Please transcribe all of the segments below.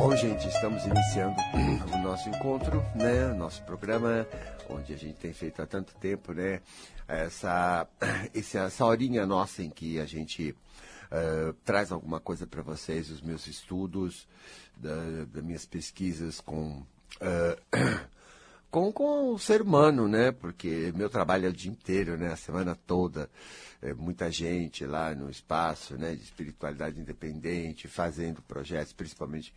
Bom, gente, estamos iniciando o nosso encontro, né? Nosso programa, onde a gente tem feito há tanto tempo, né? Essa, essa horinha nossa em que a gente uh, traz alguma coisa para vocês, os meus estudos, da, minhas pesquisas com. Uh, com, com o ser humano, né? Porque meu trabalho é o dia inteiro, né? A semana toda. É, muita gente lá no espaço, né? De espiritualidade independente, fazendo projetos, principalmente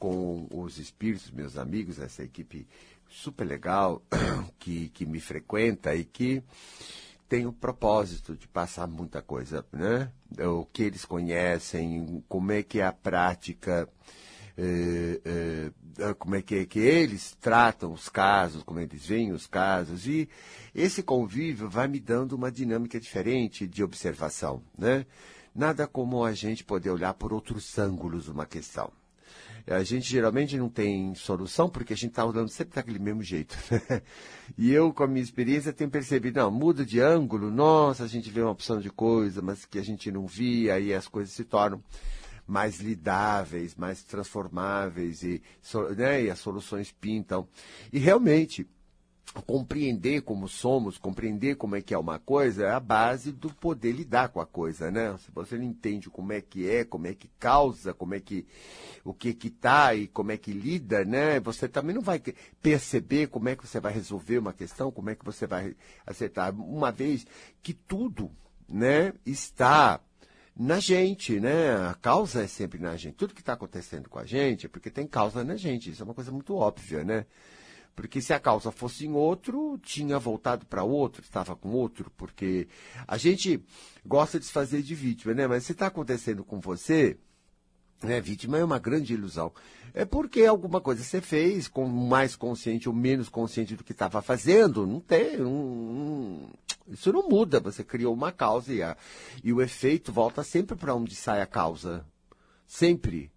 com os espíritos, meus amigos, essa equipe super legal que, que me frequenta e que tem o propósito de passar muita coisa, né? O que eles conhecem, como é que é a prática é, é, como é que, é que eles tratam os casos, como eles veem os casos, e esse convívio vai me dando uma dinâmica diferente de observação, né? Nada como a gente poder olhar por outros ângulos uma questão. A gente geralmente não tem solução porque a gente está olhando sempre daquele mesmo jeito. Né? E eu, com a minha experiência, tenho percebido, não, muda de ângulo, nossa, a gente vê uma opção de coisa, mas que a gente não via, aí as coisas se tornam mais lidáveis, mais transformáveis e, né, e as soluções pintam. E realmente, compreender como somos, compreender como é que é uma coisa, é a base do poder lidar com a coisa, né? Se você não entende como é que é, como é que causa, como é que o que que tá e como é que lida, né? Você também não vai perceber como é que você vai resolver uma questão, como é que você vai acertar, uma vez que tudo, né, está na gente, né? A causa é sempre na gente. Tudo que está acontecendo com a gente é porque tem causa na gente. Isso é uma coisa muito óbvia, né? Porque se a causa fosse em outro, tinha voltado para outro, estava com outro, porque a gente gosta de se fazer de vítima, né? Mas se está acontecendo com você, né? Vítima é uma grande ilusão. É porque alguma coisa você fez, com mais consciente ou menos consciente do que estava fazendo, não tem. Isso não muda. Você criou uma causa e, a, e o efeito volta sempre para onde sai a causa. Sempre.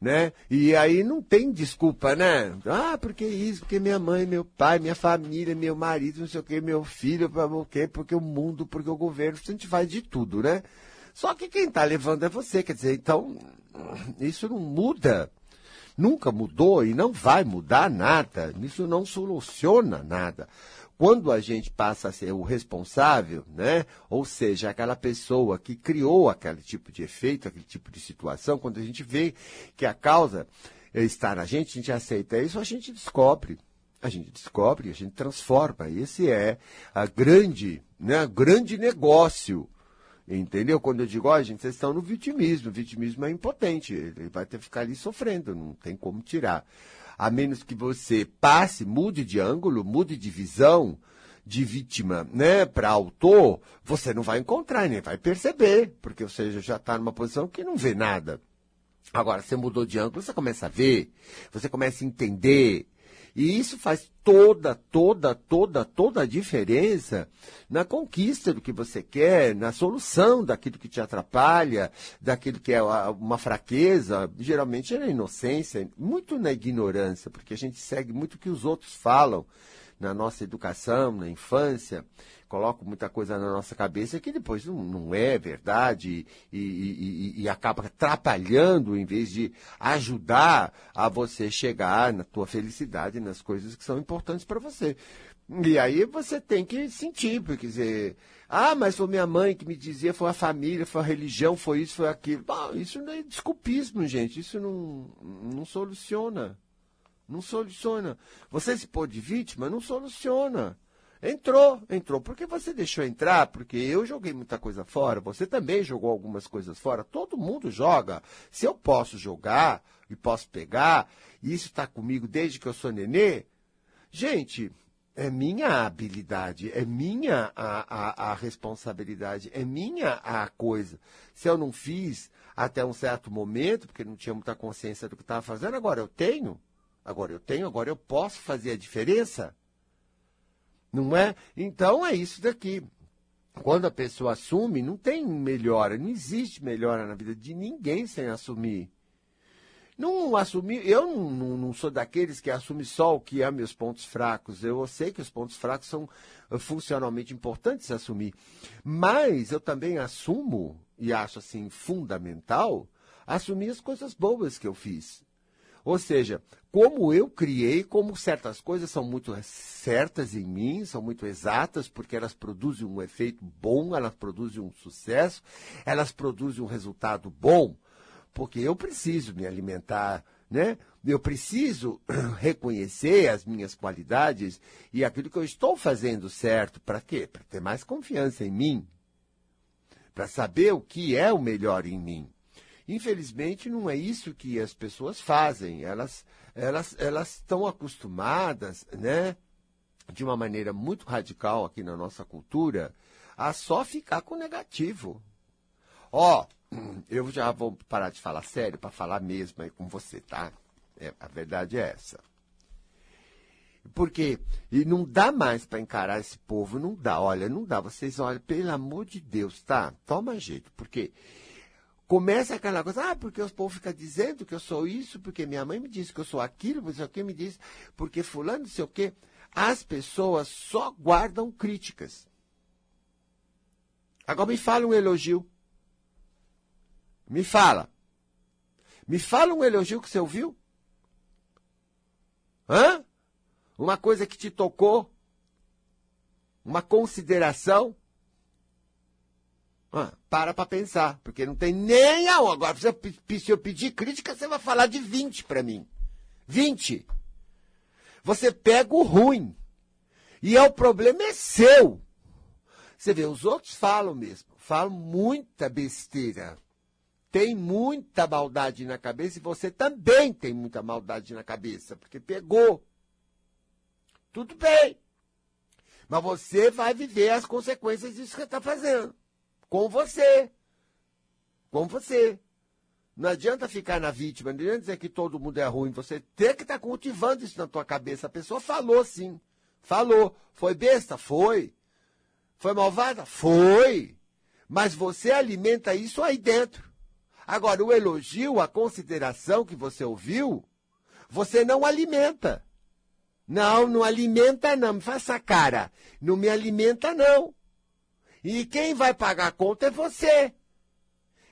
Né? E aí não tem desculpa, né? Ah, porque isso, porque minha mãe, meu pai, minha família, meu marido, não sei o que, meu filho, porque, porque o mundo, porque o governo, a gente faz de tudo, né? Só que quem está levando é você, quer dizer, então isso não muda. Nunca mudou e não vai mudar nada. Isso não soluciona nada. Quando a gente passa a ser o responsável, né? Ou seja, aquela pessoa que criou aquele tipo de efeito, aquele tipo de situação, quando a gente vê que a causa está na gente, a gente aceita isso, a gente descobre. A gente descobre, a gente transforma. Esse é a grande, né, grande negócio Entendeu? Quando eu digo, ó, oh, gente, vocês estão no vitimismo. O vitimismo é impotente. Ele vai ter que ficar ali sofrendo, não tem como tirar. A menos que você passe, mude de ângulo, mude de visão de vítima, né, para autor, você não vai encontrar, nem vai perceber, porque você já está numa posição que não vê nada. Agora, você mudou de ângulo, você começa a ver, você começa a entender, e isso faz toda, toda, toda, toda a diferença na conquista do que você quer, na solução daquilo que te atrapalha, daquilo que é uma fraqueza, geralmente é na inocência, muito na ignorância, porque a gente segue muito o que os outros falam na nossa educação, na infância, colocam muita coisa na nossa cabeça que depois não, não é verdade e, e, e, e, acaba atrapalhando em vez de ajudar a você chegar na tua felicidade, nas coisas que são importantes para você. E aí você tem que sentir, porque dizer, ah, mas foi minha mãe que me dizia, foi a família, foi a religião, foi isso, foi aquilo. Bom, isso não é desculpismo, gente, isso não, não soluciona. Não soluciona. Você se pôr de vítima, não soluciona. Entrou, entrou. Porque você deixou entrar? Porque eu joguei muita coisa fora, você também jogou algumas coisas fora. Todo mundo joga. Se eu posso jogar e posso pegar, e isso está comigo desde que eu sou nenê, gente, é minha habilidade, é minha a, a, a responsabilidade, é minha a coisa. Se eu não fiz até um certo momento, porque não tinha muita consciência do que estava fazendo, agora eu tenho. Agora eu tenho, agora eu posso fazer a diferença. Não é? Então é isso daqui. Quando a pessoa assume, não tem melhora, não existe melhora na vida de ninguém sem assumir. Não assumir, eu não, não, não, sou daqueles que assumem só o que é meus pontos fracos. Eu sei que os pontos fracos são eh, funcionalmente importantes assumir. Mas eu também assumo, e acho assim fundamental, assumir as coisas boas que eu fiz. Ou seja, como eu criei, como certas coisas são muito certas em mim, são muito exatas, porque elas produzem um efeito bom, elas produzem um sucesso, elas produzem um resultado bom, porque eu preciso me alimentar, né? Eu preciso reconhecer as minhas qualidades e aquilo que eu estou fazendo certo. Para quê? Para ter mais confiança em mim. Para saber o que é o melhor em mim. Infelizmente, não é isso que as pessoas fazem. Elas, elas, elas estão acostumadas, né, de uma maneira muito radical aqui na nossa cultura, a só ficar com negativo. Ó, oh, eu já vou parar de falar sério para falar mesmo aí com você, tá? É, a verdade é essa. Porque e não dá mais para encarar esse povo, não dá. Olha, não dá. Vocês olham, pelo amor de Deus, tá? Toma jeito, porque começa aquela coisa, ah, porque os povos ficam dizendo que eu sou isso, porque minha mãe me disse que eu sou aquilo, não sei o que me disse, porque fulano, não sei o que. As pessoas só guardam críticas. Agora me fala um elogio. Me fala. Me fala um elogio que você ouviu. Hã? Uma coisa que te tocou. Uma consideração. Para para pensar, porque não tem nem a um. Agora, se eu pedir crítica, você vai falar de 20 para mim. 20. Você pega o ruim. E é o problema é seu. Você vê, os outros falam mesmo. Falam muita besteira. Tem muita maldade na cabeça e você também tem muita maldade na cabeça, porque pegou. Tudo bem. Mas você vai viver as consequências disso que está fazendo com você. Com você. Não adianta ficar na vítima, não adianta dizer que todo mundo é ruim. Você tem que estar tá cultivando isso na tua cabeça. A pessoa falou sim. Falou. Foi besta? Foi. Foi malvada? Foi. Mas você alimenta isso aí dentro. Agora, o elogio, a consideração que você ouviu, você não alimenta. Não, não alimenta não. Me faça cara. Não me alimenta não. E quem vai pagar a conta é você.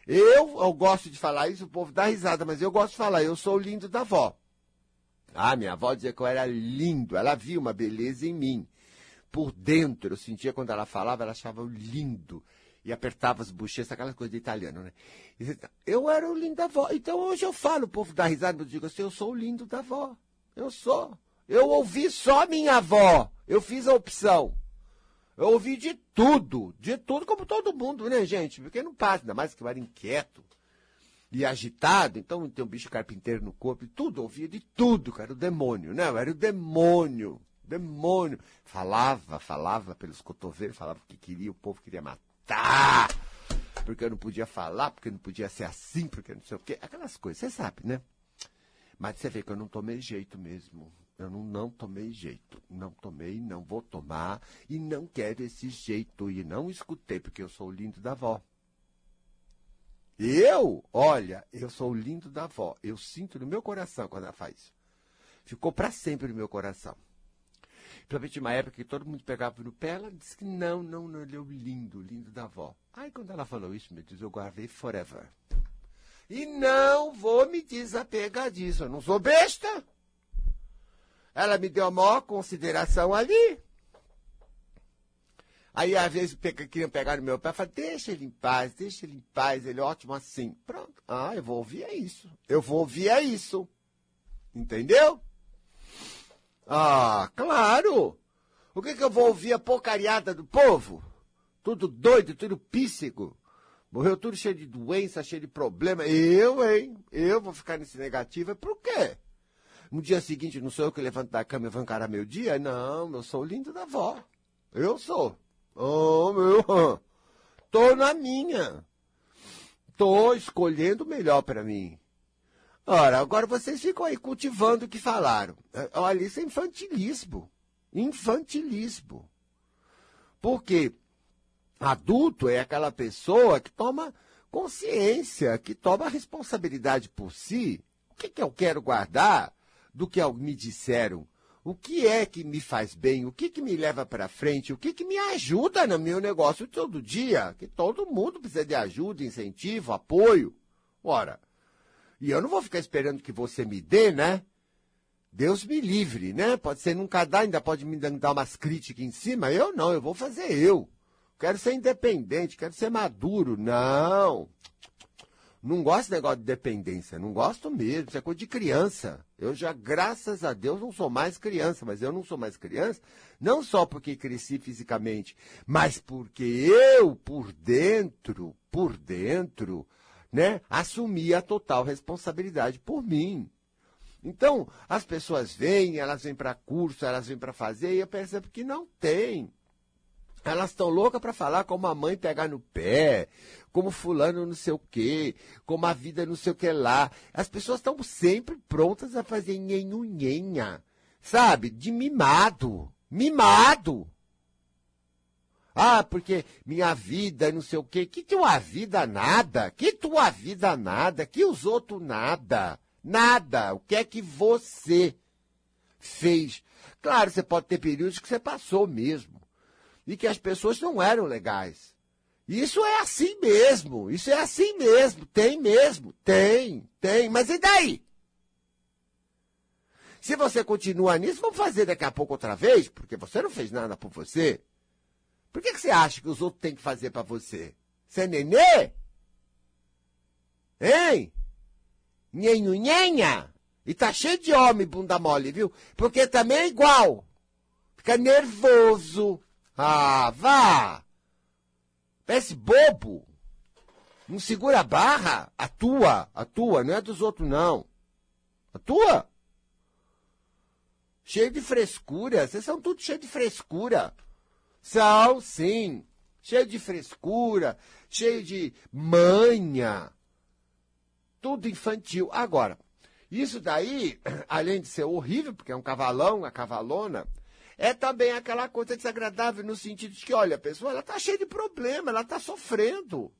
Eu, eu gosto de falar isso, o povo dá risada, mas eu gosto de falar, eu sou o lindo da avó. Ah, minha avó dizia que eu era lindo, ela via uma beleza em mim. Por dentro, eu sentia quando ela falava, ela achava lindo. E apertava as bochechas, aquelas coisas de italiano, né? Eu era o lindo da avó. Então hoje eu falo, o povo dá risada, eu digo assim, eu sou o lindo da avó. Eu sou. Eu ouvi só minha avó. Eu fiz a opção. Eu ouvi de tudo, de tudo, como todo mundo, né, gente? Porque não passa, ainda mais que eu era inquieto e agitado, então tem um bicho carpinteiro no corpo, e tudo, ouvia de tudo, cara, o demônio, né? Eu era o demônio, demônio. Falava, falava pelos cotovelos, falava o que queria, o povo queria matar, porque eu não podia falar, porque não podia ser assim, porque não sei o quê, aquelas coisas, você sabe, né? Mas você vê que eu não tomei jeito mesmo. Eu não, não tomei jeito. Não tomei, não vou tomar e não quero esse jeito. E não escutei, porque eu sou o lindo da avó. Eu, olha, eu sou o lindo da avó. Eu sinto no meu coração quando ela faz. Ficou para sempre no meu coração. Principalmente uma época que todo mundo pegava no pé, ela disse que não, não, não, ele é o lindo, lindo da avó. Aí quando ela falou isso, me diz, eu guardei forever. E não vou me desapegar disso. Eu não sou besta. Ela me deu a maior consideração ali. Aí, às vezes, queriam pegar no meu pé e deixa ele em paz, deixa ele em paz, ele é ótimo assim. Pronto. Ah, eu vou ouvir é isso. Eu vou ouvir é isso. Entendeu? Ah, claro. O que, que eu vou ouvir a porcariada do povo? Tudo doido, tudo píssico. Morreu tudo cheio de doença, cheio de problema. Eu, hein? Eu vou ficar nesse negativo. Por quê? No dia seguinte, não sou eu que levanto da cama e vou encarar meu dia? Não, eu sou o lindo da avó. Eu sou. Oh, meu. Tô na minha. Tô escolhendo o melhor para mim. Ora, agora vocês ficam aí cultivando o que falaram. É, olha, isso é infantilismo. Infantilismo. Porque adulto é aquela pessoa que toma consciência, que toma responsabilidade por si. O que, que eu quero guardar? Do que me disseram. O que é que me faz bem? O que, que me leva para frente? O que, que me ajuda no meu negócio todo dia? Que todo mundo precisa de ajuda, incentivo, apoio. Ora, E eu não vou ficar esperando que você me dê, né? Deus me livre, né? Pode ser nunca dar, ainda pode me dar umas críticas em cima. Eu não, eu vou fazer eu. Quero ser independente, quero ser maduro. Não. Não gosto de negócio de dependência, não gosto mesmo, isso é coisa de criança. Eu já, graças a Deus, não sou mais criança, mas eu não sou mais criança, não só porque cresci fisicamente, mas porque eu, por dentro, por dentro, né, assumi a total responsabilidade por mim. Então, as pessoas vêm, elas vêm para curso, elas vêm para fazer, e eu percebo que não tem. Elas estão loucas para falar como a mãe pegar no pé, como fulano não sei o quê, como a vida não sei o que lá. As pessoas estão sempre prontas a fazer nhenhunhenha, sabe? De mimado. Mimado. Ah, porque minha vida não sei o quê. Que tua vida nada. Que tua vida nada. Que os outros nada. Nada. O que é que você fez? Claro, você pode ter períodos que você passou mesmo e que as pessoas não eram legais. Isso é assim mesmo, isso é assim mesmo, tem mesmo, tem, tem, mas e daí? Se você continua nisso, vamos fazer daqui a pouco outra vez, porque você não fez nada por você. Por que, que você acha que os outros têm que fazer para você? Você é nenê? Hein? Nhenhunhenha? E tá cheio de homem bunda mole, viu? Porque também é igual. Fica nervoso, ah, vá! Parece bobo. Não segura a barra. A tua, a tua, não é dos outros, não. A tua. Cheio de frescura. Vocês são tudo cheio de frescura. São, sim. Cheio de frescura, cheio de manha. Tudo infantil. Agora, isso daí, além de ser horrível, porque é um cavalão, uma cavalona, é também aquela coisa desagradável no sentido de que, olha, a pessoa ela está cheia de problema, ela está sofrendo.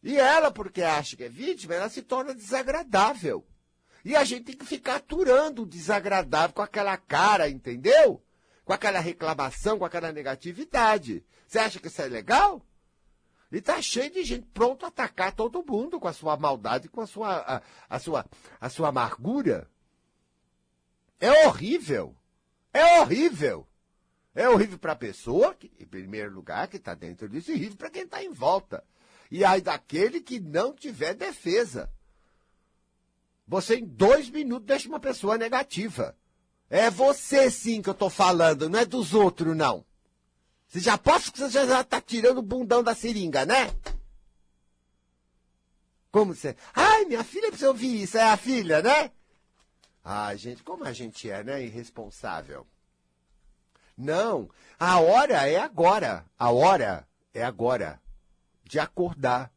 E ela, porque acha que é vítima, ela se torna desagradável. E a gente tem que ficar aturando o desagradável com aquela cara, entendeu? Com aquela reclamação, com aquela negatividade. Você acha que isso é legal? E tá cheio de gente pronto a atacar todo mundo com a sua maldade, com a sua, a, a sua, a sua amargura. É horrível. É horrível. É horrível para a pessoa, que, em primeiro lugar, que está dentro disso, e horrível para quem está em volta. E aí daquele que não tiver defesa. Você, em dois minutos, deixa uma pessoa negativa. É você sim que eu estou falando, não é dos outros, não. Você já posso que você já está tirando o bundão da seringa, né? Como você. Ai, minha filha precisa ouvir isso, é a filha, né? Ah, gente, como a gente é, né? Irresponsável. Não, a hora é agora. A hora é agora de acordar.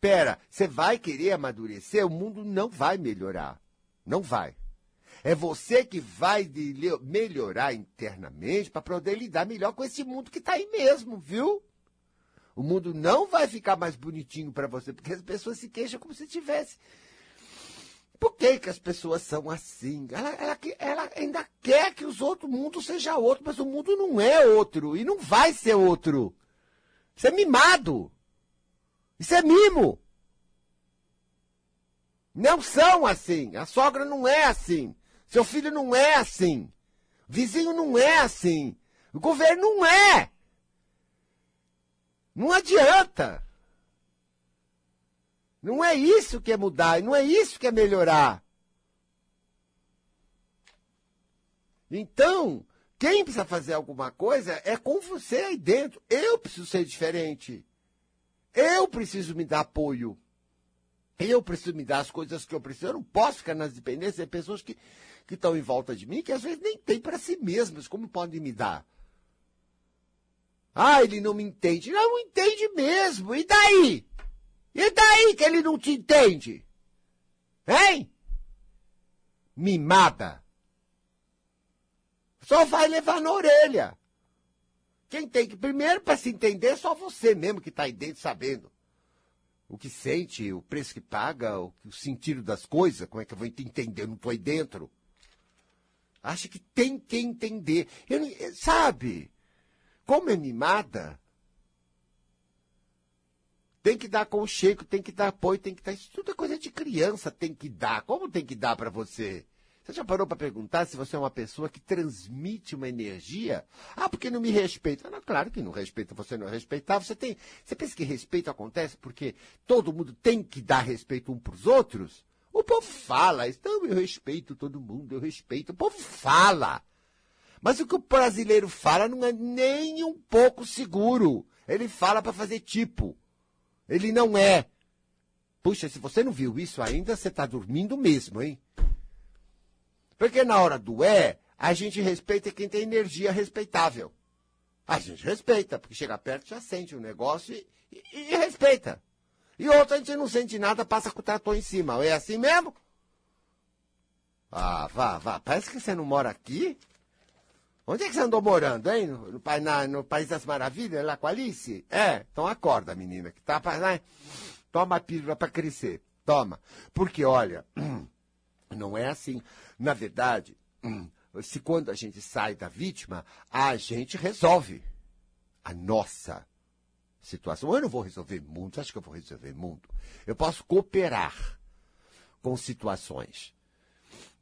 Pera, você vai querer amadurecer? O mundo não vai melhorar. Não vai. É você que vai melhorar internamente para poder lidar melhor com esse mundo que está aí mesmo, viu? O mundo não vai ficar mais bonitinho para você, porque as pessoas se queixam como se tivesse por que, que as pessoas são assim? Ela, ela, ela ainda quer que os outros mundos seja outro, mas o mundo não é outro e não vai ser outro. Isso é mimado. Isso é mimo. Não são assim. A sogra não é assim. Seu filho não é assim. Vizinho não é assim. O governo não é. Não adianta. Não é isso que é mudar, não é isso que é melhorar. Então, quem precisa fazer alguma coisa é com você aí dentro. Eu preciso ser diferente. Eu preciso me dar apoio. Eu preciso me dar as coisas que eu preciso. Eu não posso ficar nas dependências de pessoas que, que estão em volta de mim, que às vezes nem têm para si mesmas. Como podem me dar? Ah, ele não me entende. Não, não entende mesmo. E daí? E daí que ele não te entende? Hein? Mimada. Só vai levar na orelha. Quem tem que, primeiro, para se entender, é só você mesmo que está aí dentro sabendo o que sente, o preço que paga, o, o sentido das coisas, como é que eu vou entender? Eu não estou aí dentro. Acha que tem que entender. Eu, sabe? Como é mimada, Tem que dar conchego, tem que dar apoio, tem que dar. Isso tudo é coisa de criança, tem que dar. Como tem que dar para você? Você já parou para perguntar se você é uma pessoa que transmite uma energia? Ah, porque não me respeita. Não, claro que não respeita, você não é. Você tem. Você pensa que respeito acontece porque todo mundo tem que dar respeito um para os outros? O povo fala, então eu respeito todo mundo, eu respeito. O povo fala. Mas o que o brasileiro fala não é nem um pouco seguro. Ele fala para fazer tipo. Ele não é. Puxa, se você não viu isso ainda, você está dormindo mesmo, hein? Porque na hora do é, a gente respeita quem tem energia respeitável. A gente respeita, porque chega perto, já sente o negócio e, e, e respeita. E outra, a gente não sente nada, passa com o trator em cima. É assim mesmo? Ah, vá, vá. Parece que você não mora aqui. Onde é que você andou morando, hein? No, no, na, no País das Maravilhas, lá com a Alice? É, então acorda, menina, que tá pra, né? Toma a pílula para crescer. Toma. Porque, olha, não é assim. Na verdade, se quando a gente sai da vítima, a gente resolve a nossa situação. Eu não vou resolver mundo, acho que eu vou resolver mundo. Eu posso cooperar com situações.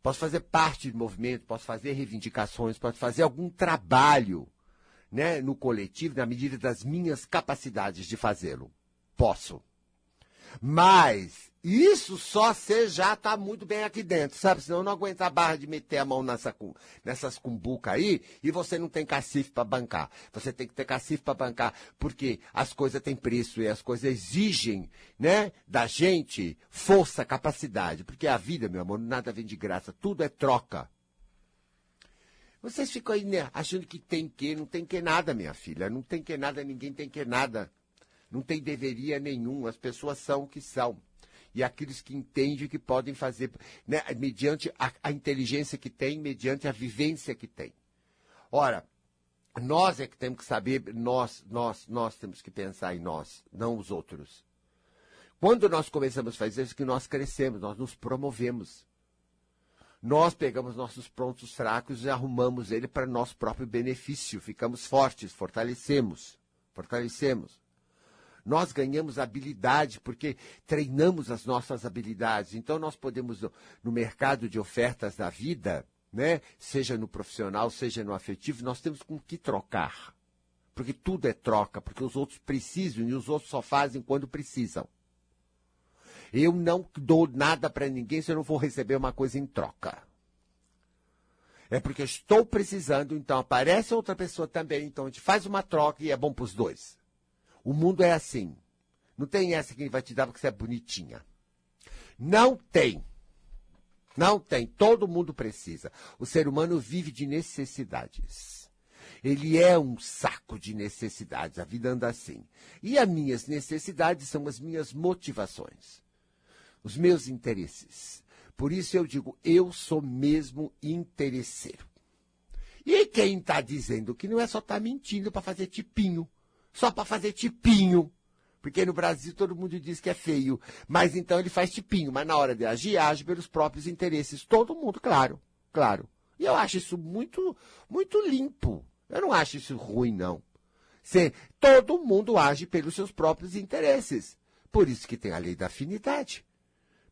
Posso fazer parte do movimento, posso fazer reivindicações, posso fazer algum trabalho né, no coletivo, na medida das minhas capacidades de fazê-lo. Posso. Mas isso só você já está muito bem aqui dentro, sabe? Senão não aguenta a barra de meter a mão nessa, nessas cumbucas aí e você não tem cacife para bancar. Você tem que ter cacife para bancar, porque as coisas têm preço e as coisas exigem, né, da gente força, capacidade. Porque a vida, meu amor, nada vem de graça, tudo é troca. Vocês ficam aí né, achando que tem que, não tem que nada, minha filha. Não tem que nada, ninguém tem que nada. Não tem deveria nenhum. As pessoas são o que são e aqueles que entendem que podem fazer, né, mediante a, a inteligência que tem, mediante a vivência que tem. Ora, nós é que temos que saber, nós, nós, nós temos que pensar em nós, não os outros. Quando nós começamos a fazer isso, que nós crescemos, nós nos promovemos. Nós pegamos nossos prontos fracos e arrumamos ele para nosso próprio benefício. Ficamos fortes, fortalecemos. Fortalecemos. Nós ganhamos habilidade porque treinamos as nossas habilidades. Então nós podemos, no mercado de ofertas da vida, né, seja no profissional, seja no afetivo, nós temos com que trocar. Porque tudo é troca, porque os outros precisam e os outros só fazem quando precisam. Eu não dou nada para ninguém se eu não for receber uma coisa em troca. É porque eu estou precisando, então aparece outra pessoa também, então a gente faz uma troca e é bom para os dois. O mundo é assim. Não tem essa que ele vai te dar porque você é bonitinha. Não tem. Não tem. Todo mundo precisa. O ser humano vive de necessidades. Ele é um saco de necessidades. A vida anda assim. E as minhas necessidades são as minhas motivações, os meus interesses. Por isso eu digo, eu sou mesmo interesseiro. E quem está dizendo que não é só estar tá mentindo para fazer tipinho só para fazer tipinho. Porque no Brasil todo mundo diz que é feio. Mas então ele faz tipinho. Mas na hora de agir, age pelos próprios interesses. Todo mundo, claro. Claro. E eu acho isso muito, muito limpo. Eu não acho isso ruim, não. Se, todo mundo age pelos seus próprios interesses. Por isso que tem a lei da afinidade.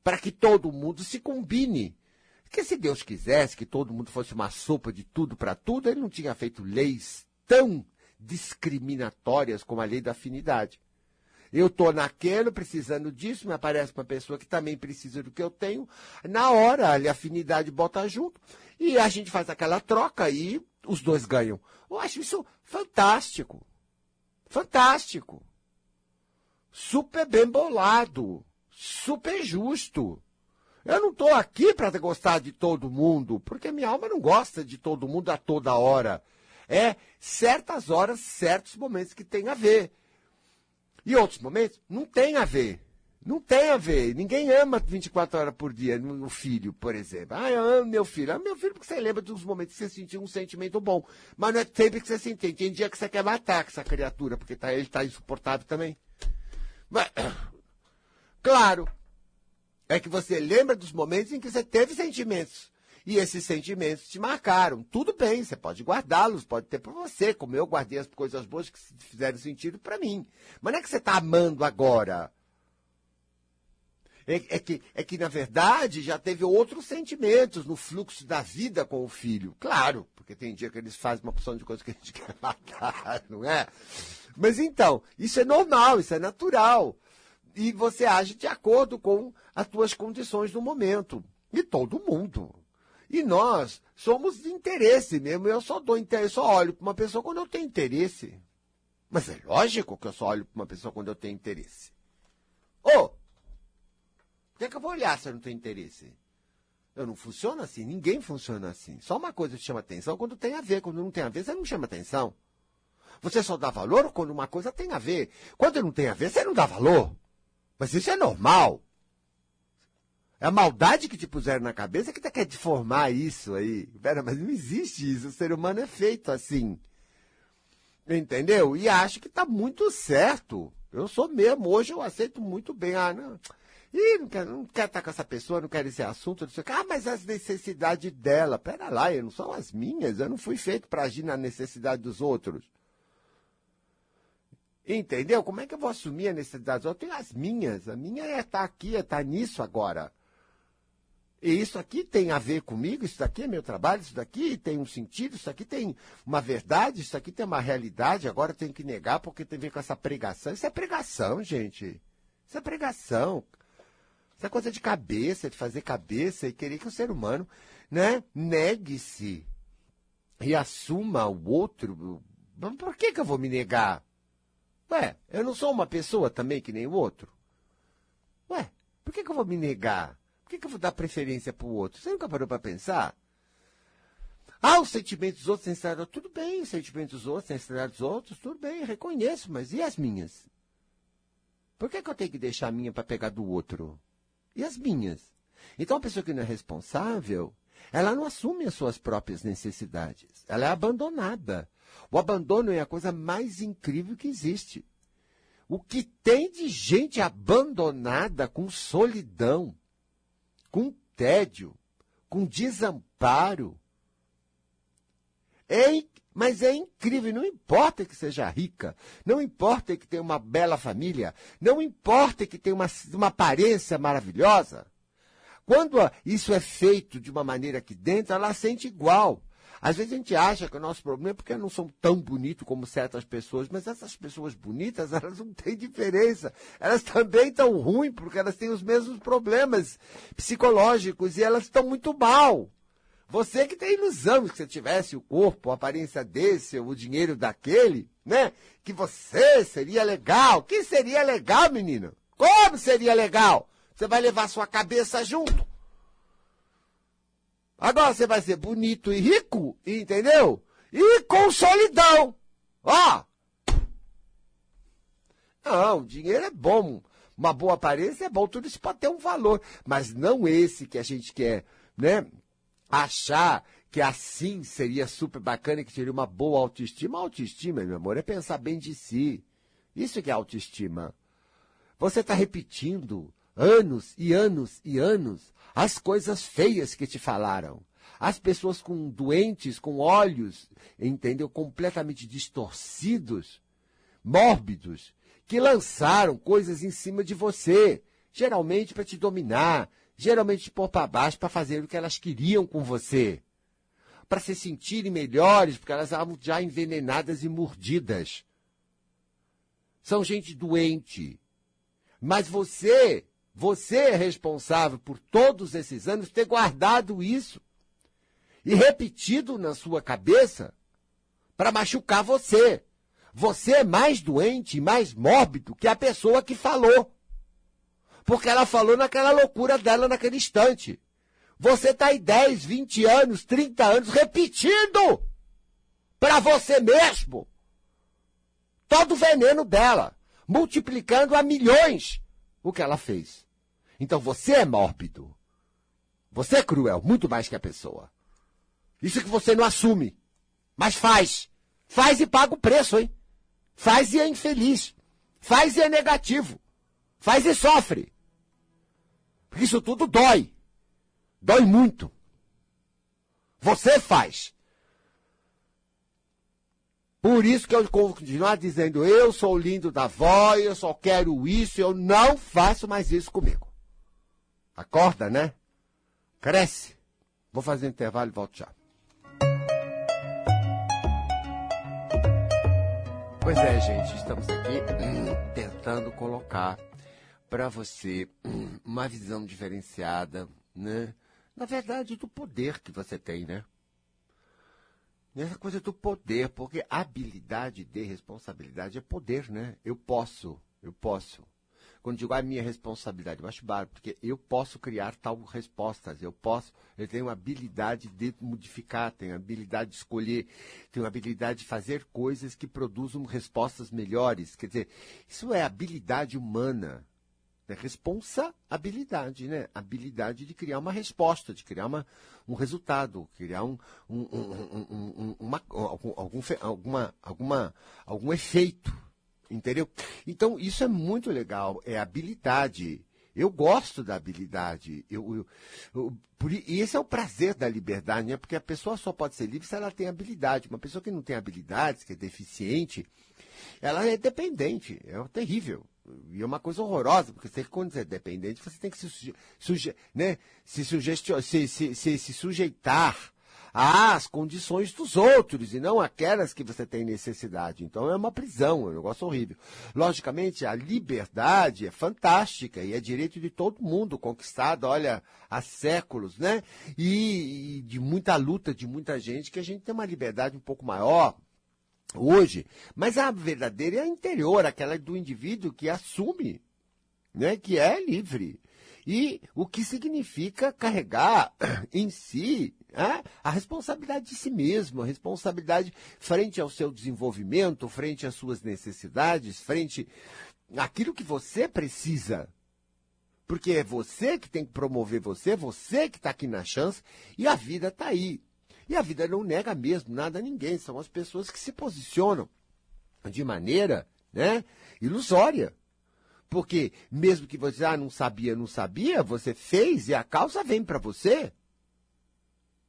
Para que todo mundo se combine. Porque se Deus quisesse que todo mundo fosse uma sopa de tudo para tudo, ele não tinha feito leis tão discriminatórias como a lei da afinidade. Eu estou naquele, precisando disso, me aparece uma pessoa que também precisa do que eu tenho. Na hora, a afinidade bota junto e a gente faz aquela troca e os dois ganham. Eu acho isso fantástico. Fantástico. Super bem bolado. Super justo. Eu não estou aqui para gostar de todo mundo, porque minha alma não gosta de todo mundo a toda hora. É certas horas, certos momentos que tem a ver. E outros momentos não tem a ver. Não tem a ver. Ninguém ama 24 horas por dia o filho, por exemplo. Ah, eu amo meu filho. Amo meu filho porque você lembra dos momentos que você sentiu um sentimento bom. Mas não é sempre que você se entende. Tem dia que você quer matar essa criatura, porque tá, ele está insuportável também. Mas, claro, é que você lembra dos momentos em que você teve sentimentos. E esses sentimentos te marcaram. Tudo bem, você pode guardá-los, pode ter para você, como eu guardei as coisas boas que fizeram sentido para mim. Mas não é que você está amando agora. É, é, que, é que, na verdade, já teve outros sentimentos no fluxo da vida com o filho. Claro, porque tem dia que eles fazem uma porção de coisas que a gente quer matar, não é? Mas então, isso é normal, isso é natural. E você age de acordo com as tuas condições no momento. E todo mundo. E nós somos de interesse mesmo. Eu só dou interesse, só olho para uma pessoa quando eu tenho interesse. Mas é lógico que eu só olho para uma pessoa quando eu tenho interesse. Ô! Oh, que, é que eu vou olhar se eu não tenho interesse? Eu não funciono assim, ninguém funciona assim. Só uma coisa te chama atenção quando tem a ver. Quando não tem a ver, você não chama atenção. Você só dá valor quando uma coisa tem a ver. Quando não tem a ver, você não dá valor. Mas isso é normal. É a maldade que te puseram na cabeça que quer deformar isso aí. Pera, mas não existe isso. O ser humano é feito assim. Entendeu? E acho que está muito certo. Eu sou mesmo. Hoje eu aceito muito bem. Ah, não. Ih, não quero, não quero estar com essa pessoa, não quero esse assunto. Não sei, ah, mas as necessidades dela. Pera lá, não são as minhas. Eu não fui feito para agir na necessidade dos outros. Entendeu? Como é que eu vou assumir a necessidade dos outros? Eu tenho as minhas. A minha é estar aqui, é estar nisso agora. E isso aqui tem a ver comigo, isso daqui é meu trabalho, isso daqui tem um sentido, isso aqui tem uma verdade, isso aqui tem uma realidade, agora eu tenho que negar porque tem a ver com essa pregação. Isso é pregação, gente. Isso é pregação. Isso é coisa de cabeça, de fazer cabeça e querer que o ser humano, né, negue-se e assuma o outro. Por que, que eu vou me negar? Ué, eu não sou uma pessoa também que nem o outro? Ué, por que, que eu vou me negar? Por que, que eu vou dar preferência para o outro? Você nunca parou para pensar? Ah, os sentimentos dos outros têm estragado. Tudo bem, os sentimentos dos outros têm estragado dos outros. Tudo bem, reconheço, mas e as minhas? Por que, que eu tenho que deixar a minha para pegar do outro? E as minhas? Então, a pessoa que não é responsável, ela não assume as suas próprias necessidades. Ela é abandonada. O abandono é a coisa mais incrível que existe. O que tem de gente abandonada com solidão, com tédio, com desamparo. É, mas é incrível, não importa que seja rica, não importa que tenha uma bela família, não importa que tenha uma, uma aparência maravilhosa. Quando isso é feito de uma maneira aqui dentro, ela sente igual. Às vezes a gente acha que o nosso problema é porque não são tão bonitos como certas pessoas, mas essas pessoas bonitas, elas não têm diferença. Elas também estão ruins porque elas têm os mesmos problemas psicológicos e elas estão muito mal. Você que tem ilusão que se tivesse o corpo, a aparência desse, ou o dinheiro daquele, né? Que você seria legal. Que seria legal, menino? Como seria legal? Você vai levar sua cabeça junto. Agora você vai ser bonito e rico, entendeu? E com solidão. Ó! Não, dinheiro é bom. Uma boa aparência é bom, tudo isso pode ter um valor. Mas não esse que a gente quer, né? Achar que assim seria super bacana, que teria uma boa autoestima. Autoestima, meu amor, é pensar bem de si. Isso que é autoestima. Você está repetindo anos e anos e anos as coisas feias que te falaram. As pessoas com doentes, com olhos, entendeu? Completamente distorcidos, mórbidos, que lançaram coisas em cima de você, geralmente para te dominar, geralmente te pôr para baixo para fazer o que elas queriam com você. Para se sentirem melhores, porque elas estavam já envenenadas e mordidas. São gente doente. Mas você você é responsável por todos esses anos ter guardado isso e repetido na sua cabeça para machucar você. Você é mais doente e mais mórbido que a pessoa que falou. Porque ela falou naquela loucura dela naquele instante. Você está aí 10, 20 anos, 30 anos repetindo para você mesmo todo o veneno dela, multiplicando a milhões o que ela fez. Então você é mórbido. Você é cruel, muito mais que a pessoa. Isso que você não assume. Mas faz. Faz e paga o preço, hein? Faz e é infeliz. Faz e é negativo. Faz e sofre. Porque isso tudo dói. Dói muito. Você faz. Por isso que eu continuar dizendo, eu sou lindo da avó, eu só quero isso, eu não faço mais isso comigo. Acorda, né? Cresce. Vou fazer um intervalo e volto já. Pois é, gente, estamos aqui hum, tentando colocar para você hum, uma visão diferenciada, né? Na verdade, do poder que você tem, né? Nessa coisa do poder, porque habilidade de responsabilidade é poder, né? Eu posso, eu posso. Quando digo a minha responsabilidade, eu acho bárbaro, porque eu posso criar tal respostas, eu posso, eu tenho habilidade de modificar, tenho habilidade de escolher, tenho habilidade de fazer coisas que produzam respostas melhores. Quer dizer, isso é habilidade humana. É responsabilidade, né? Habilidade de criar uma resposta, de criar uma, um resultado, criar um, um, um, um uma, algum, algum, alguma, alguma, algum efeito Entendeu? Então, isso é muito legal. É habilidade. Eu gosto da habilidade. Eu, eu, eu, e esse é o prazer da liberdade, né? Porque a pessoa só pode ser livre se ela tem habilidade. Uma pessoa que não tem habilidades, que é deficiente, ela é dependente. É terrível. E é uma coisa horrorosa, porque você, quando você é dependente, você tem que se, suje, suje, né? se, se, se, se, se sujeitar às condições dos outros e não aquelas que você tem necessidade. Então é uma prisão, é um negócio horrível. Logicamente, a liberdade é fantástica e é direito de todo mundo conquistado, olha, há séculos, né? E, e de muita luta de muita gente que a gente tem uma liberdade um pouco maior, hoje. Mas a verdadeira é a interior, aquela do indivíduo que assume, né, que é livre. E o que significa carregar em si é, a responsabilidade de si mesmo, a responsabilidade frente ao seu desenvolvimento, frente às suas necessidades, frente àquilo que você precisa. Porque é você que tem que promover você, você que está aqui na chance, e a vida está aí. E a vida não nega mesmo nada a ninguém, são as pessoas que se posicionam de maneira né, ilusória. Porque mesmo que você ah, não sabia, não sabia, você fez e a causa vem para você.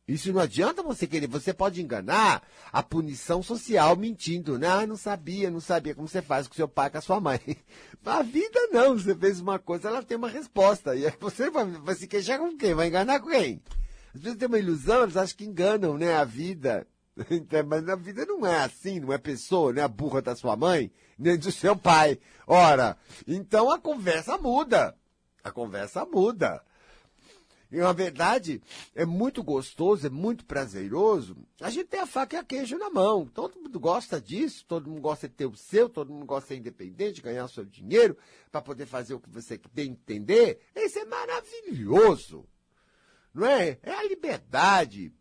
Isso não adianta você querer, você pode enganar a punição social mentindo, né? Ah, não sabia, não sabia como você faz com seu pai, com a sua mãe. A vida não, você fez uma coisa, ela tem uma resposta. E você vai, vai se queixar com quem? Vai enganar quem? As pessoas têm uma ilusão, elas acham que enganam, né, a vida. Então, mas a vida não é assim, não é pessoa, não é a burra da sua mãe, nem do seu pai. Ora, então a conversa muda. A conversa muda. E na verdade, é muito gostoso, é muito prazeroso. A gente tem a faca e a queijo na mão. Todo mundo gosta disso, todo mundo gosta de ter o seu, todo mundo gosta de ser independente, ganhar seu dinheiro, para poder fazer o que você que entender. Isso é maravilhoso. Não é? É a liberdade.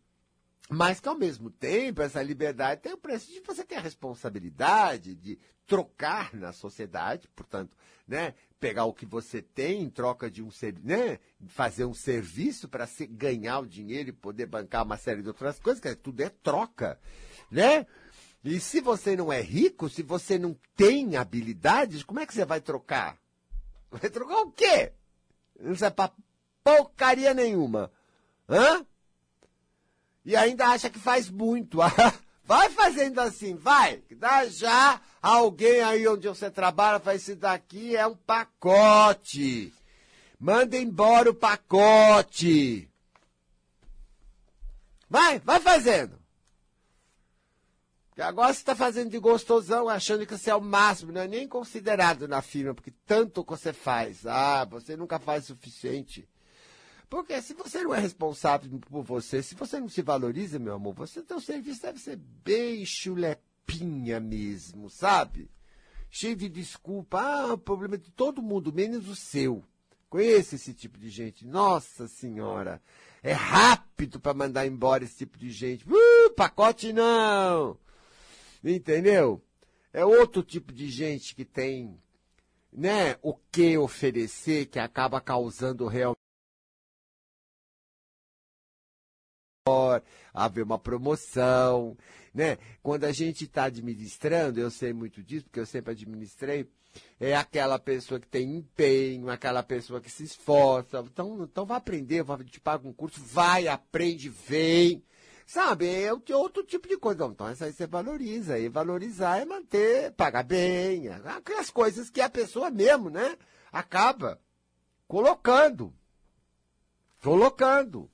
Mas que ao mesmo tempo essa liberdade tem o preço de você ter a responsabilidade de trocar na sociedade, portanto, né, pegar o que você tem em troca de um né, fazer um serviço para ganhar o dinheiro e poder bancar uma série de outras coisas, que tudo é troca, né? E se você não é rico, se você não tem habilidades, como é que você vai trocar? Vai trocar o quê? Não serve para porcaria nenhuma. Hã? e ainda acha que faz muito. Vai fazendo assim, vai. Já alguém aí onde você trabalha, faz isso daqui é um pacote. Manda embora o pacote. Vai, vai fazendo. Que agora você está fazendo de gostosão, achando que você é o máximo, não é nem considerado na firma, porque tanto que você faz. Ah, você nunca faz o suficiente. Porque se você não é responsável por você, se você não se valoriza, meu amor, você teu serviço deve ser bem chulepinha mesmo, sabe? Cheio de desculpa. Ah, o problema é de todo mundo, menos o seu. Conheço esse tipo de gente. Nossa Senhora. É rápido para mandar embora esse tipo de gente. Uh, pacote não. Entendeu? É outro tipo de gente que tem, né, o que oferecer que acaba causando realmente haver uma promoção, né? Quando a gente está administrando, eu sei muito disso, porque eu sempre administrei, é aquela pessoa que tem empenho, aquela pessoa que se esforça. Então, então vai aprender, vai te pagar um curso, vai, aprende, vem. Sabe, é outro tipo de coisa. Então, isso aí você valoriza. E valorizar é manter, pagar bem, aquelas coisas que a pessoa mesmo, né, acaba colocando. Colocando.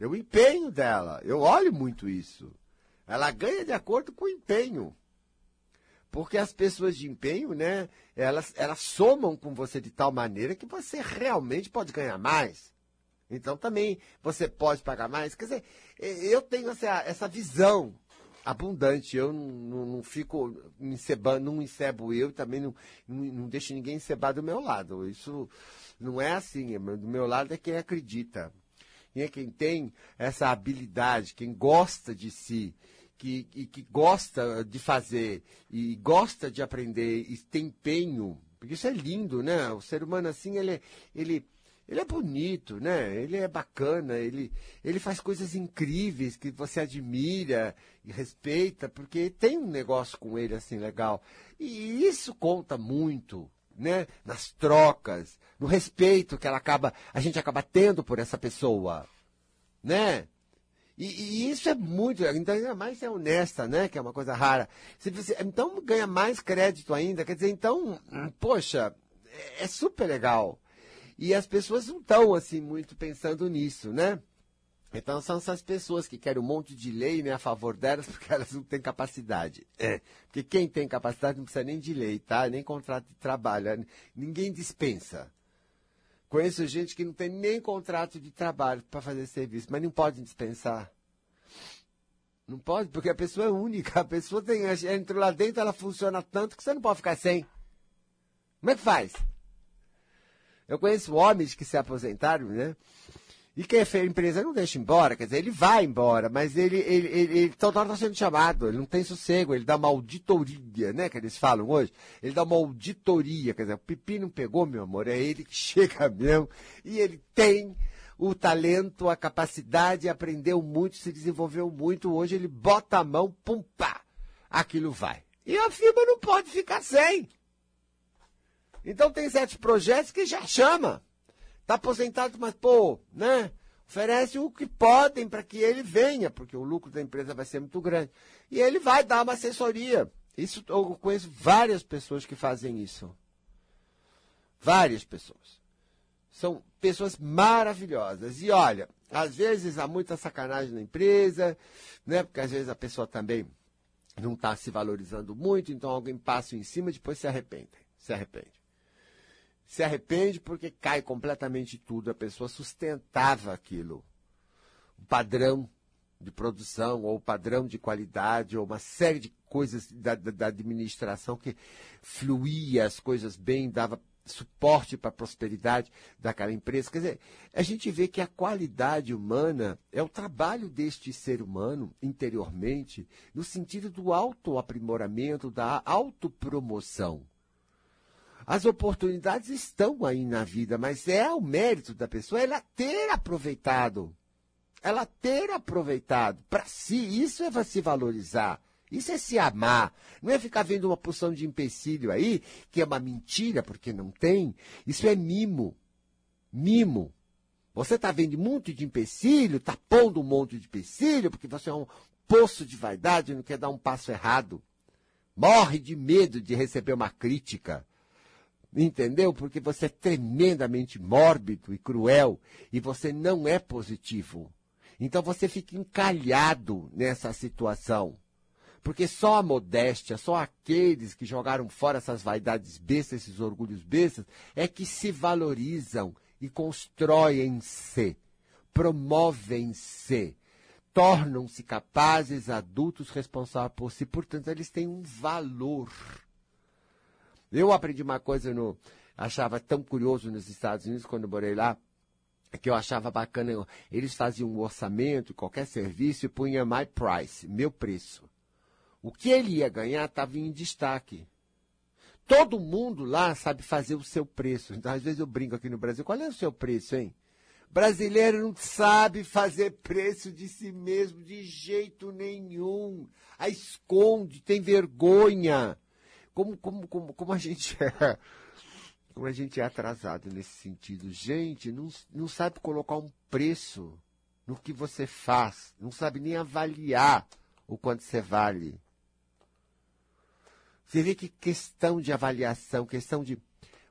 É o empenho dela. Eu olho muito isso. Ela ganha de acordo com o empenho. Porque as pessoas de empenho, né, elas, elas somam com você de tal maneira que você realmente pode ganhar mais. Então também você pode pagar mais. Quer dizer, eu tenho essa, essa visão abundante. Eu não, não, não fico encebando, não encebo eu, também não, não, não deixo ninguém encebar do meu lado. Isso não é assim. Do meu lado é quem acredita. E é quem tem essa habilidade, quem gosta de si, que, que, que gosta de fazer e gosta de aprender e tem empenho. Porque isso é lindo, né? O ser humano assim, ele, ele ele é bonito, né? Ele é bacana, ele, ele faz coisas incríveis que você admira e respeita, porque tem um negócio com ele assim legal. E isso conta muito, né? Nas trocas, no respeito que ela acaba, a gente acaba tendo por essa pessoa, né? E, e, isso é muito, então ainda mais é honesta, né? Que é uma coisa rara. Você, então ganha mais crédito ainda, quer dizer, então, poxa, é, é super legal. E as pessoas não estão, assim, muito pensando nisso, né? Então são essas pessoas que querem um monte de lei né, a favor delas porque elas não têm capacidade. É. Porque quem tem capacidade não precisa nem de lei, tá? Nem contrato de trabalho. Ninguém dispensa. Conheço gente que não tem nem contrato de trabalho para fazer serviço, mas não pode dispensar. Não pode, porque a pessoa é única. A pessoa tem, entra lá dentro, ela funciona tanto que você não pode ficar sem. Como é que faz? Eu conheço homens que se aposentaram, né? E que a empresa não deixa embora, quer dizer, ele vai embora, mas ele, ele, ele, ele toda hora está sendo chamado, ele não tem sossego, ele dá uma auditoria, né, que eles falam hoje, ele dá uma auditoria, quer dizer, o pipi não pegou, meu amor, é ele que chega mesmo, e ele tem o talento, a capacidade, aprendeu muito, se desenvolveu muito, hoje ele bota a mão, pum, pá, aquilo vai. E a firma não pode ficar sem. Então tem certos projetos que já chama. Está aposentado, mas, pô, né? Oferece o que podem para que ele venha, porque o lucro da empresa vai ser muito grande. E ele vai dar uma assessoria. Isso eu conheço várias pessoas que fazem isso. Várias pessoas. São pessoas maravilhosas. E olha, às vezes há muita sacanagem na empresa, né? Porque às vezes a pessoa também não está se valorizando muito, então alguém passa em cima e depois se arrepende. Se arrepende se arrepende porque cai completamente tudo. A pessoa sustentava aquilo. O padrão de produção, ou o padrão de qualidade, ou uma série de coisas da, da, da administração que fluía as coisas bem, dava suporte para a prosperidade daquela empresa. Quer dizer, a gente vê que a qualidade humana é o trabalho deste ser humano interiormente, no sentido do autoaprimoramento, da autopromoção. As oportunidades estão aí na vida, mas é o mérito da pessoa ela ter aproveitado. Ela ter aproveitado para si. Isso é se valorizar. Isso é se amar. Não é ficar vendo uma porção de empecilho aí, que é uma mentira, porque não tem. Isso é mimo. Mimo. Você está vendo um monte de empecilho, está pondo um monte de empecilho, porque você é um poço de vaidade e não quer dar um passo errado. Morre de medo de receber uma crítica. Entendeu? Porque você é tremendamente mórbido e cruel e você não é positivo. Então você fica encalhado nessa situação. Porque só a modéstia, só aqueles que jogaram fora essas vaidades bestas, esses orgulhos bestas, é que se valorizam e constroem-se, promovem-se, tornam-se capazes, adultos, responsáveis por si. Portanto, eles têm um valor. Eu aprendi uma coisa no. Achava tão curioso nos Estados Unidos quando eu morei lá, que eu achava bacana. Eles faziam um orçamento, qualquer serviço, e punha my price, meu preço. O que ele ia ganhar estava em destaque. Todo mundo lá sabe fazer o seu preço. Então, às vezes eu brinco aqui no Brasil, qual é o seu preço, hein? Brasileiro não sabe fazer preço de si mesmo de jeito nenhum. A esconde, tem vergonha como, como, como, como a gente é. Como a gente é atrasado nesse sentido. Gente, não, não sabe colocar um preço. no que você faz, não sabe nem avaliar o quanto você vale. Você vê que questão de avaliação, questão de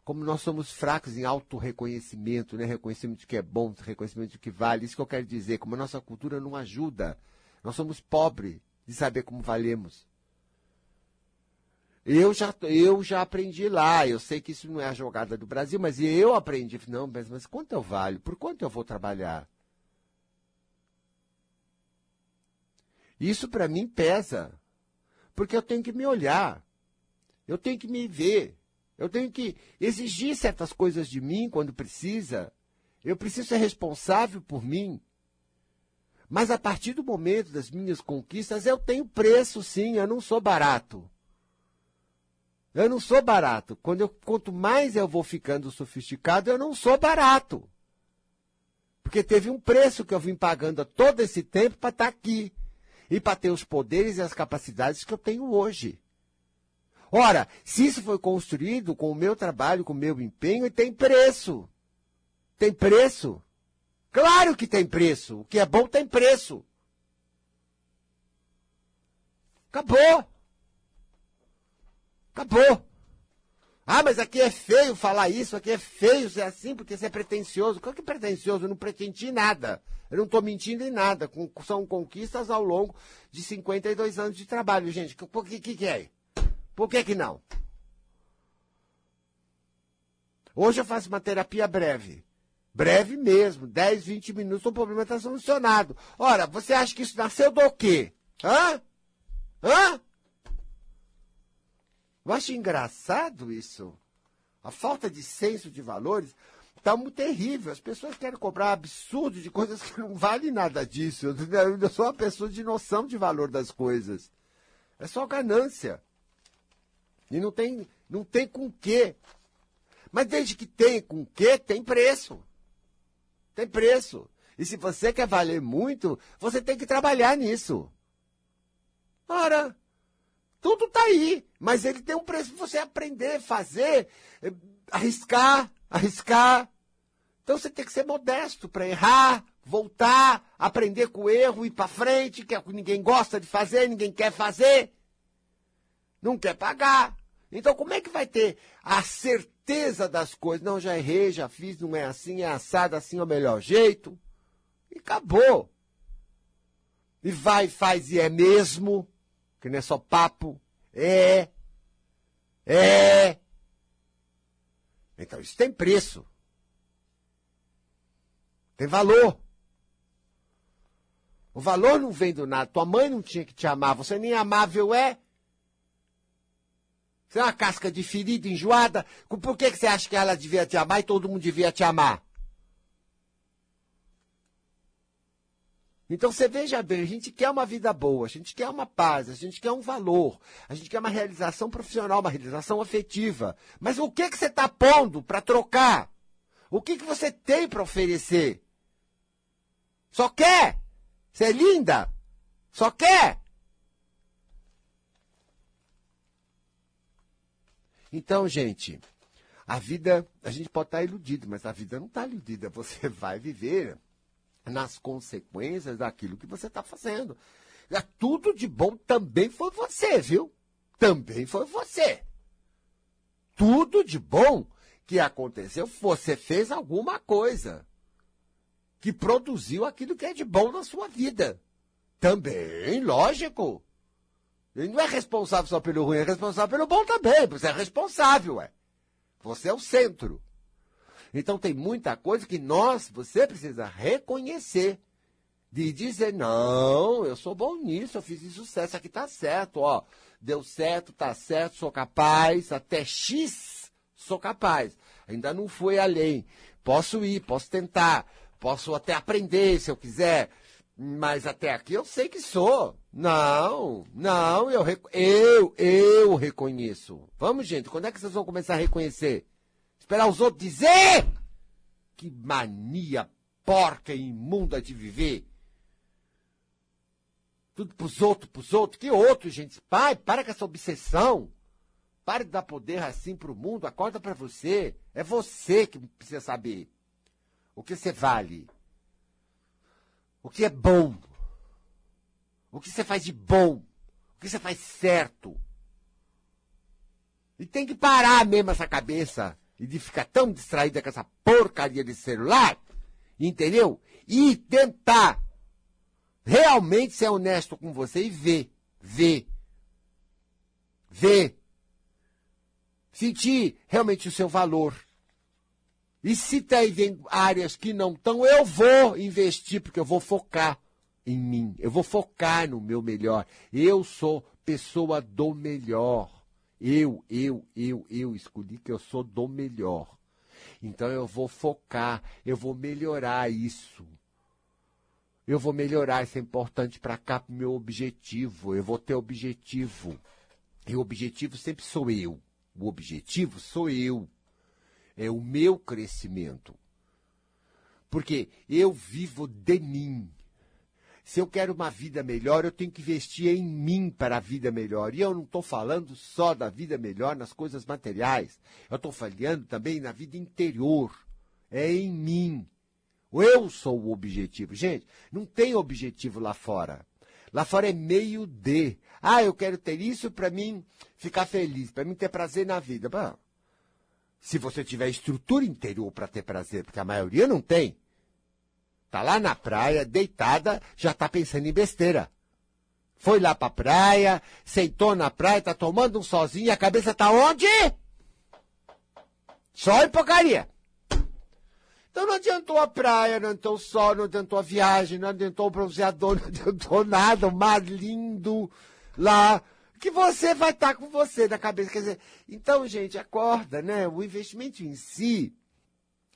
como nós somos fracos em auto-reconhecimento, né? reconhecimento de que é bom, reconhecimento de que vale, isso que eu quero dizer, como a nossa cultura não ajuda. Nós somos pobres de saber como valemos. Eu já, eu já aprendi lá, eu sei que isso não é a jogada do Brasil, mas eu aprendi, não, mas, mas quanto eu valho? Por quanto eu vou trabalhar? Isso para mim pesa, porque eu tenho que me olhar, eu tenho que me ver, eu tenho que exigir certas coisas de mim quando precisa. Eu preciso ser responsável por mim. Mas a partir do momento das minhas conquistas, eu tenho preço, sim. Eu não sou barato. Eu não sou barato. Quando eu, quanto mais eu vou ficando sofisticado, eu não sou barato. Porque teve um preço que eu vim pagando todo esse tempo para estar tá aqui. E para ter os poderes e as capacidades que eu tenho hoje. Ora, se isso foi construído com o meu trabalho, com o meu empenho, tem preço. Tem preço. Claro que tem preço. O que é bom tem preço. Acabou. Acabou. Ah, mas aqui é feio falar isso, aqui é feio ser assim, porque você é pretencioso. Qual que é pretencioso? Eu não pretendi nada. Eu não estou mentindo em nada. São conquistas ao longo de 52 anos de trabalho, gente. O que, que, que é? Por que que não? Hoje eu faço uma terapia breve. Breve mesmo, 10, 20 minutos, o problema está solucionado. Ora, você acha que isso nasceu do quê? Hã? Hã? Eu acho engraçado isso. A falta de senso de valores está muito terrível. As pessoas querem cobrar absurdo de coisas que não valem nada disso. Eu sou uma pessoa de noção de valor das coisas. É só ganância. E não tem, não tem com quê. Mas desde que tem com quê, tem preço. Tem preço. E se você quer valer muito, você tem que trabalhar nisso. Ora, tudo está aí. Mas ele tem um preço para você aprender, fazer, eh, arriscar, arriscar. Então você tem que ser modesto para errar, voltar, aprender com o erro, ir para frente, que é o que ninguém gosta de fazer, ninguém quer fazer não quer pagar. Então, como é que vai ter a certeza das coisas? Não, já errei, já fiz, não é assim, é assado, assim é o melhor jeito. E acabou. E vai, faz e é mesmo, que não é só papo. É. É. Então, isso tem preço. Tem valor. O valor não vem do nada. Tua mãe não tinha que te amar. Você nem amável é. Você é uma casca de ferida, enjoada. Por que, que você acha que ela devia te amar e todo mundo devia te amar? Então você veja bem, a gente quer uma vida boa, a gente quer uma paz, a gente quer um valor, a gente quer uma realização profissional, uma realização afetiva. Mas o que, que você está pondo para trocar? O que, que você tem para oferecer? Só quer? Você é linda? Só quer? Então, gente, a vida, a gente pode estar iludido, mas a vida não está iludida. Você vai viver nas consequências daquilo que você está fazendo. É tudo de bom também foi você, viu? Também foi você. Tudo de bom que aconteceu, você fez alguma coisa que produziu aquilo que é de bom na sua vida. Também, lógico. Ele não é responsável só pelo ruim, é responsável pelo bom também. Você é responsável, é. Você é o centro. Então tem muita coisa que nós, você precisa reconhecer. De dizer, não, eu sou bom nisso, eu fiz isso aqui tá certo, ó. Deu certo, tá certo, sou capaz, até X sou capaz. Ainda não fui além. Posso ir, posso tentar, posso até aprender se eu quiser. Mas até aqui eu sei que sou. Não, não, eu, eu, eu reconheço. Vamos, gente, quando é que vocês vão começar a reconhecer? Esperar os outros dizer? Que mania porca e imunda de viver. Tudo pros outros, pros outros. Que outros, gente? Pai, para com essa obsessão. Pare de dar poder assim pro mundo. Acorda para você. É você que precisa saber o que você vale. o que é bom, o que você faz de bom, o que você faz certo. E tem que parar mesmo essa cabeça e de ficar tão distraída com essa porcaria de celular, entendeu? E tentar realmente ser honesto com você e ver, ver, ver, sentir realmente o seu valor. E se tem áreas que não estão, eu vou investir, porque eu vou focar em mim. Eu vou focar no meu melhor. Eu sou pessoa do melhor. Eu, eu, eu, eu escolhi que eu sou do melhor. Então eu vou focar, eu vou melhorar isso. Eu vou melhorar, isso é importante para cá, para o meu objetivo. Eu vou ter objetivo. E o objetivo sempre sou eu. O objetivo sou eu. É o meu crescimento. Porque eu vivo de mim. Se eu quero uma vida melhor, eu tenho que investir em mim para a vida melhor. E eu não estou falando só da vida melhor nas coisas materiais. Eu estou falando também na vida interior. É em mim. Eu sou o objetivo. Gente, não tem objetivo lá fora. Lá fora é meio de. Ah, eu quero ter isso para mim ficar feliz, para mim ter prazer na vida. Bom, se você tiver estrutura interior para ter prazer, porque a maioria não tem. Tá lá na praia, deitada, já tá pensando em besteira. Foi lá pra praia, sentou na praia, tá tomando um sozinho, a cabeça tá onde? Só em porcaria. Então não adiantou a praia, não adiantou o sol, não adiantou a viagem, não adiantou o bronzeador, não adiantou nada, o mar lindo lá, que você vai estar tá com você na cabeça. Quer dizer, então, gente, acorda, né? O investimento em si,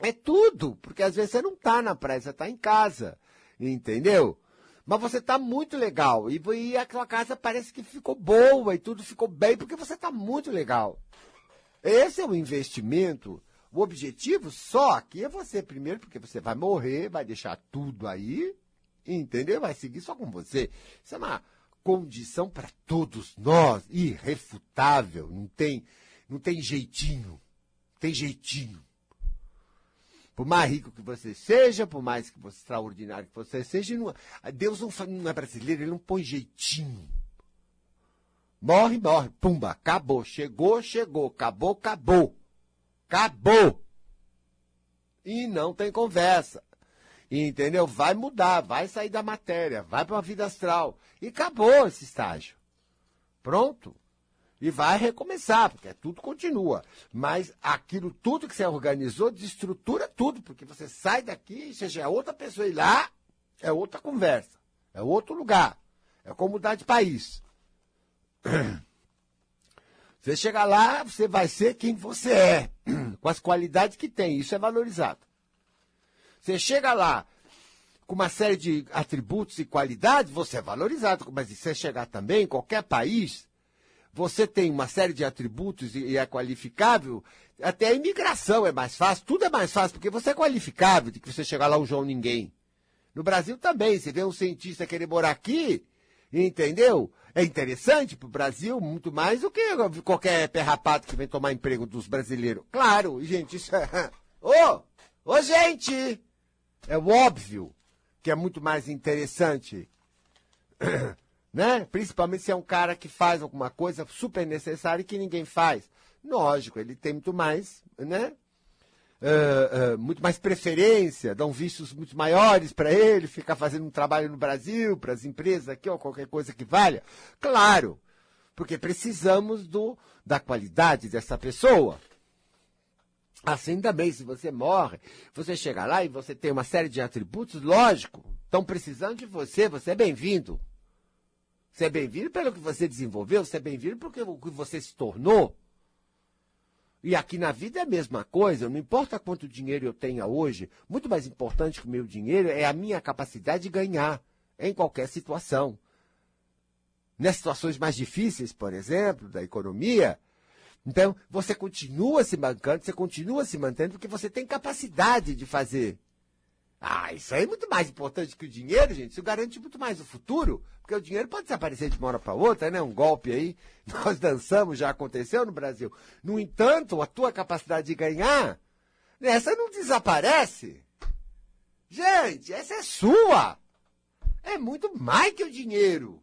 é tudo, porque às vezes você não está na praia, você está em casa, entendeu? Mas você está muito legal e, e aquela casa parece que ficou boa e tudo ficou bem porque você está muito legal. Esse é o investimento. O objetivo só aqui é você primeiro, porque você vai morrer, vai deixar tudo aí, entendeu? Vai seguir só com você. Isso é uma condição para todos nós, irrefutável. Não tem, não tem jeitinho, tem jeitinho. Por mais rico que você seja, por mais que você, extraordinário que você seja, não, Deus não, não é brasileiro, ele não põe jeitinho. Morre, morre, pumba, acabou. Chegou, chegou, acabou, acabou. Acabou. E não tem conversa. Entendeu? Vai mudar, vai sair da matéria, vai para uma vida astral. E acabou esse estágio. Pronto e vai recomeçar, porque tudo continua. Mas aquilo tudo que você organizou desestrutura tudo, porque você sai daqui, seja é outra pessoa ir lá, é outra conversa, é outro lugar, é como mudar de país. Você chega lá, você vai ser quem você é, com as qualidades que tem, isso é valorizado. Você chega lá com uma série de atributos e qualidades, você é valorizado, mas se você chegar também em qualquer país, você tem uma série de atributos e é qualificável, até a imigração é mais fácil, tudo é mais fácil, porque você é qualificável de que você chegar lá um João Ninguém. No Brasil também, você vê um cientista querer morar aqui, entendeu? É interessante para o Brasil muito mais do que qualquer perrapato que vem tomar emprego dos brasileiros. Claro, gente, isso é. Ô! Ô, ô, gente! É óbvio que é muito mais interessante né? Principalmente se é um cara que faz alguma coisa super necessária e que ninguém faz. Lógico, ele tem muito mais, né? Uh, uh, muito mais preferência, dão vistos muito maiores para ele, ficar fazendo um trabalho no Brasil, para as empresas aqui, ou qualquer coisa que valha. Claro, porque precisamos do, da qualidade dessa pessoa. Assim também, se você morre, você chega lá e você tem uma série de atributos, lógico, estão precisando de você, você é bem-vindo. Você é bem-vindo pelo que você desenvolveu, você é bem-vindo pelo que você se tornou. E aqui na vida é a mesma coisa, não importa quanto dinheiro eu tenha hoje, muito mais importante que o meu dinheiro é a minha capacidade de ganhar em qualquer situação. Nas situações mais difíceis, por exemplo, da economia, então você continua se bancando, você continua se mantendo porque você tem capacidade de fazer. Ah, isso aí é muito mais importante que o dinheiro, gente. Isso garante muito mais o futuro, porque o dinheiro pode desaparecer de uma hora para outra, né? Um golpe aí, nós dançamos, já aconteceu no Brasil. No entanto, a tua capacidade de ganhar, essa não desaparece. Gente, essa é sua. É muito mais que o dinheiro.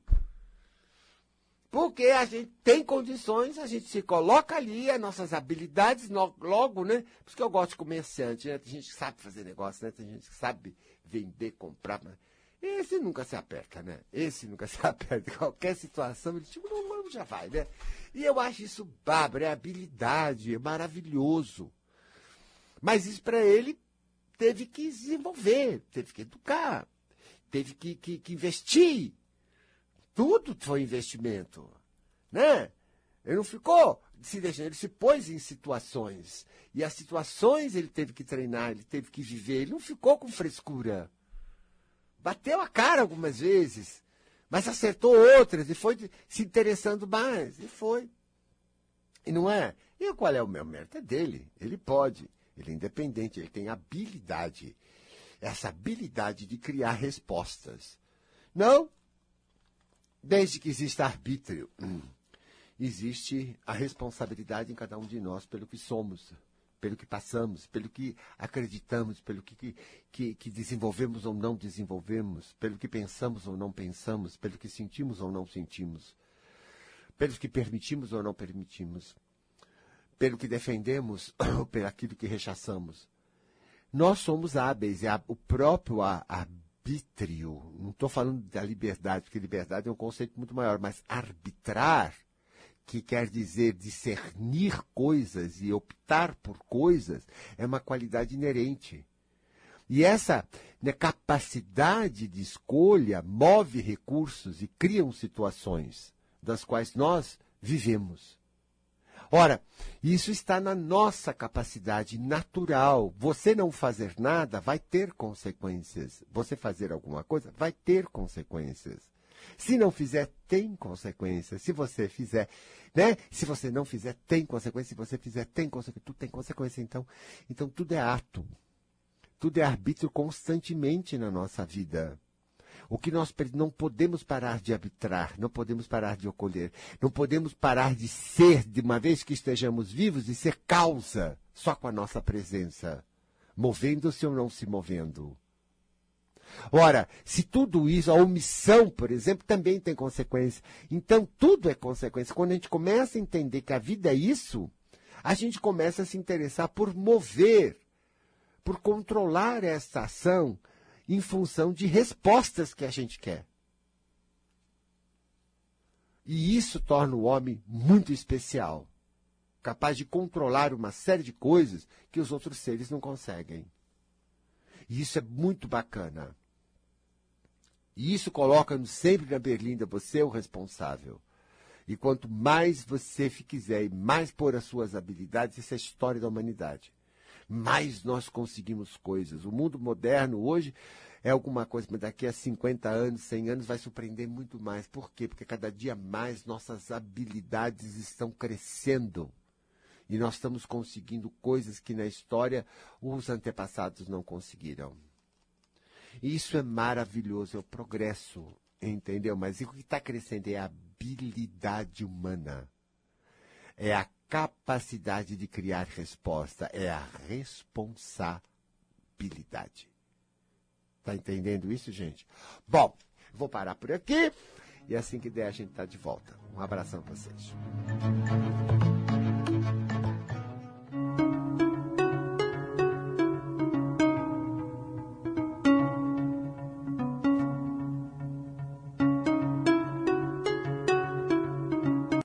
Porque a gente tem condições, a gente se coloca ali, as nossas habilidades logo, né? Por isso que eu gosto de comerciante, né? Tem gente que sabe fazer negócio, né? Tem gente que sabe vender, comprar. Mas esse nunca se aperta, né? Esse nunca se aperta. Qualquer situação, ele tipo, não, não, já vai, né? E eu acho isso bárbaro, é habilidade, é maravilhoso. Mas isso para ele teve que desenvolver, teve que educar, teve que, que, que investir. Tudo foi investimento, né? Ele não ficou se deixando, ele se pôs em situações. E as situações ele teve que treinar, ele teve que viver, ele não ficou com frescura. Bateu a cara algumas vezes, mas acertou outras e foi se interessando mais. E foi. E não é? E qual é o meu mérito? É dele. Ele pode. Ele é independente, ele tem habilidade. Essa habilidade de criar respostas. Não Desde que exista arbítrio, existe a responsabilidade em cada um de nós pelo que somos, pelo que passamos, pelo que acreditamos, pelo que, que, que, desenvolvemos ou não desenvolvemos, pelo que pensamos ou não pensamos, pelo que sentimos ou não sentimos, pelo que permitimos ou não permitimos, pelo que defendemos ou pelo aquilo que rechaçamos. Nós somos hábeis, é o próprio arbítrio arbítrio, não estou falando da liberdade, porque liberdade é um conceito muito maior, mas arbitrar, que quer dizer discernir coisas e optar por coisas, é uma qualidade inerente. E essa né, capacidade de escolha move recursos e cria situações das quais nós vivemos. Ora, isso está na nossa capacidade natural. Você não fazer nada vai ter consequências. Você fazer alguma coisa vai ter consequências. Se não fizer, tem consequências. Se você fizer, né? Se você não fizer, tem consequência. Se você fizer, tem consequência. Tudo tem consequência. Então, então tudo é ato. Tudo é arbítrio constantemente na nossa vida. O que nós não podemos parar de arbitrar, não podemos parar de ocolher, não podemos parar de ser, de uma vez que estejamos vivos, e ser causa só com a nossa presença, movendo-se ou não se movendo. Ora, se tudo isso, a omissão, por exemplo, também tem consequência. Então, tudo é consequência. Quando a gente começa a entender que a vida é isso, a gente começa a se interessar por mover, por controlar essa ação, em função de respostas que a gente quer. E isso torna o homem muito especial, capaz de controlar uma série de coisas que os outros seres não conseguem. E isso é muito bacana. E isso coloca-nos sempre na berlinda, você é o responsável. E quanto mais você quiser e mais pôr as suas habilidades, isso é a história da humanidade mais nós conseguimos coisas. O mundo moderno hoje é alguma coisa, mas daqui a 50 anos, 100 anos vai surpreender muito mais. Por quê? Porque cada dia mais nossas habilidades estão crescendo. E nós estamos conseguindo coisas que na história os antepassados não conseguiram. Isso é maravilhoso, é o progresso, entendeu? Mas o que está crescendo é a habilidade humana. É a capacidade de criar resposta, é a responsabilidade. Tá entendendo isso, gente? Bom, vou parar por aqui e assim que der a gente tá de volta. Um abração para vocês.